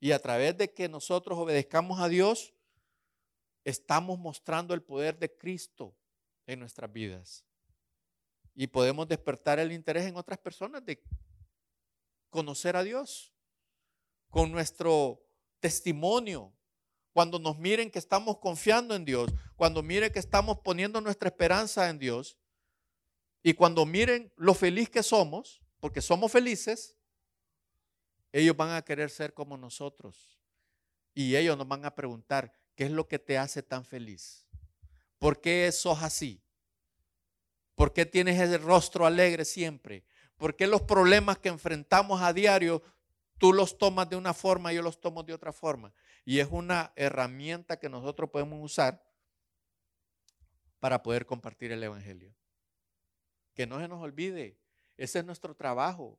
Y a través de que nosotros obedezcamos a Dios, estamos mostrando el poder de Cristo en nuestras vidas. Y podemos despertar el interés en otras personas de conocer a Dios con nuestro testimonio. Cuando nos miren que estamos confiando en Dios, cuando miren que estamos poniendo nuestra esperanza en Dios y cuando miren lo feliz que somos, porque somos felices, ellos van a querer ser como nosotros. Y ellos nos van a preguntar, ¿qué es lo que te hace tan feliz? ¿Por qué sos así? ¿Por qué tienes ese rostro alegre siempre? ¿Por qué los problemas que enfrentamos a diario tú los tomas de una forma y yo los tomo de otra forma? Y es una herramienta que nosotros podemos usar para poder compartir el Evangelio. Que no se nos olvide, ese es nuestro trabajo.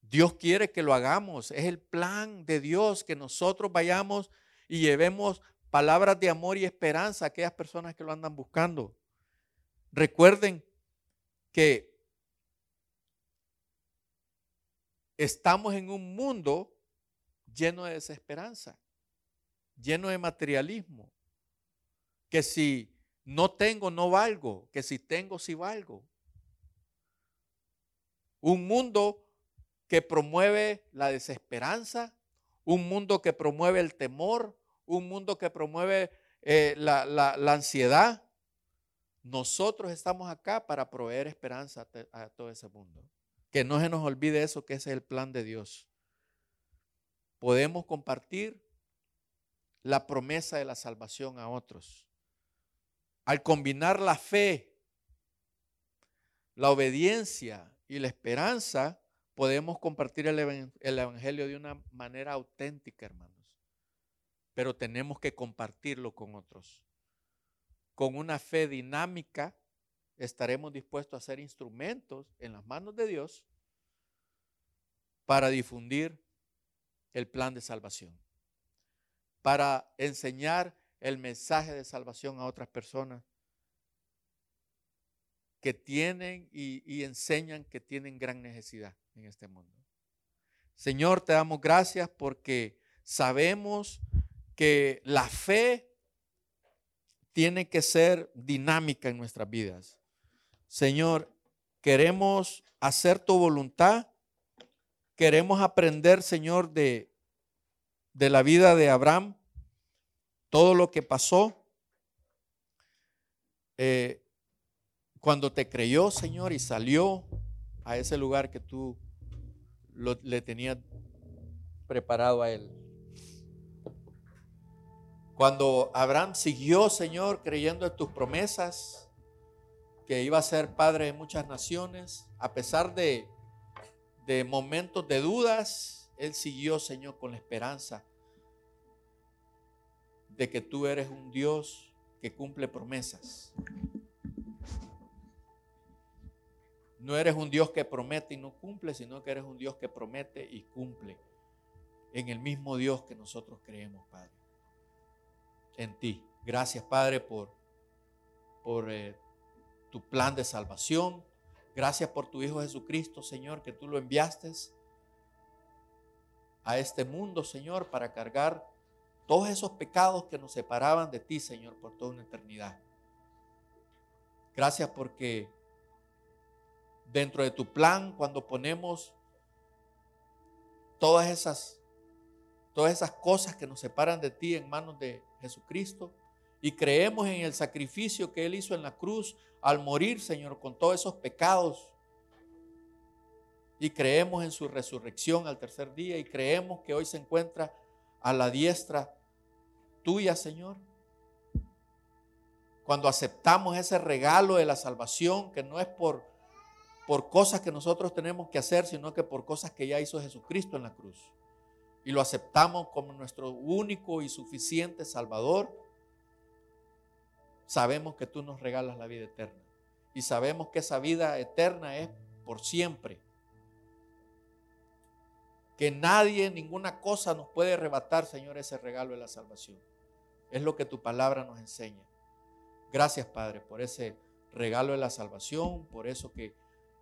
Dios quiere que lo hagamos. Es el plan de Dios que nosotros vayamos y llevemos palabras de amor y esperanza a aquellas personas que lo andan buscando. Recuerden que estamos en un mundo lleno de desesperanza, lleno de materialismo, que si no tengo, no valgo, que si tengo, sí valgo. Un mundo que promueve la desesperanza, un mundo que promueve el temor, un mundo que promueve eh, la, la ansiedad. Nosotros estamos acá para proveer esperanza a todo ese mundo. Que no se nos olvide eso, que ese es el plan de Dios. Podemos compartir la promesa de la salvación a otros. Al combinar la fe, la obediencia y la esperanza, podemos compartir el, Evangelio de una manera auténtica, hermanos. Pero tenemos que compartirlo con otros. Con una fe dinámica, estaremos dispuestos a ser instrumentos en las manos de Dios para difundir el plan de salvación, para enseñar el mensaje de salvación a otras personas que tienen y, enseñan que tienen gran necesidad en este mundo. Señor, te damos gracias porque sabemos que la fe tiene que ser dinámica en nuestras vidas. Señor, queremos hacer tu voluntad, queremos aprender, Señor, de, de la vida de Abraham, todo lo que pasó. Eh, cuando te creyó, Señor, y salió a ese lugar que tú le tenías preparado a él. Cuando Abraham siguió, Señor, creyendo en tus promesas, que iba a ser padre de muchas naciones, a pesar de, de momentos de dudas, él siguió, Señor, con la esperanza de que tú eres un Dios que cumple promesas. No eres un Dios que promete y no cumple, sino que eres un Dios que promete y cumple en el mismo Dios que nosotros creemos, Padre. En ti. Gracias, Padre, por, por eh, tu plan de salvación. Gracias por tu Hijo Jesucristo, Señor, que tú lo enviaste a este mundo, Señor, para cargar todos esos pecados que nos separaban de ti, Señor, por toda una eternidad. Gracias porque dentro de tu plan cuando ponemos todas esas todas esas cosas que nos separan de ti en manos de Jesucristo y creemos en el sacrificio que él hizo en la cruz al morir, Señor, con todos esos pecados. Y creemos en su resurrección al tercer día y creemos que hoy se encuentra a la diestra tuya, Señor. Cuando aceptamos ese regalo de la salvación que no es por por cosas que nosotros tenemos que hacer, sino que por cosas que ya hizo Jesucristo en la cruz. Y lo aceptamos como nuestro único y suficiente Salvador. Sabemos que tú nos regalas la vida eterna. Y sabemos que esa vida eterna es por siempre. Que nadie, ninguna cosa nos puede arrebatar, Señor, ese regalo de la salvación. Es lo que tu palabra nos enseña. Gracias, Padre, por ese regalo de la salvación, por eso que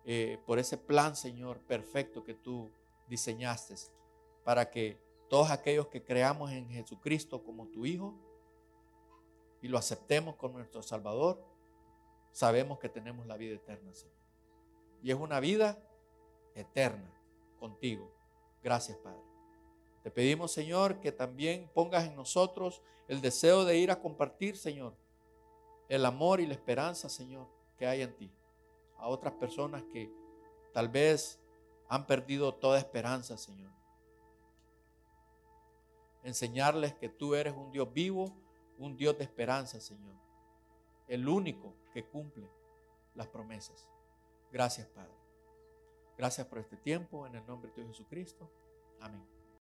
eh, por ese plan, Señor, perfecto que tú diseñaste para que todos aquellos que creamos en Jesucristo como tu Hijo y lo aceptemos como nuestro Salvador, sabemos que tenemos la vida eterna, Señor. Y es una vida eterna contigo. Gracias, Padre. Te pedimos, Señor, que también pongas en nosotros el deseo de ir a compartir, Señor, el amor y la esperanza, Señor, que hay en ti a otras personas que tal vez han perdido toda esperanza, Señor. Enseñarles que tú eres un Dios vivo, un Dios de esperanza, Señor. El único que cumple las promesas. Gracias, Padre. Gracias por este tiempo. En el nombre de Jesucristo. Amén.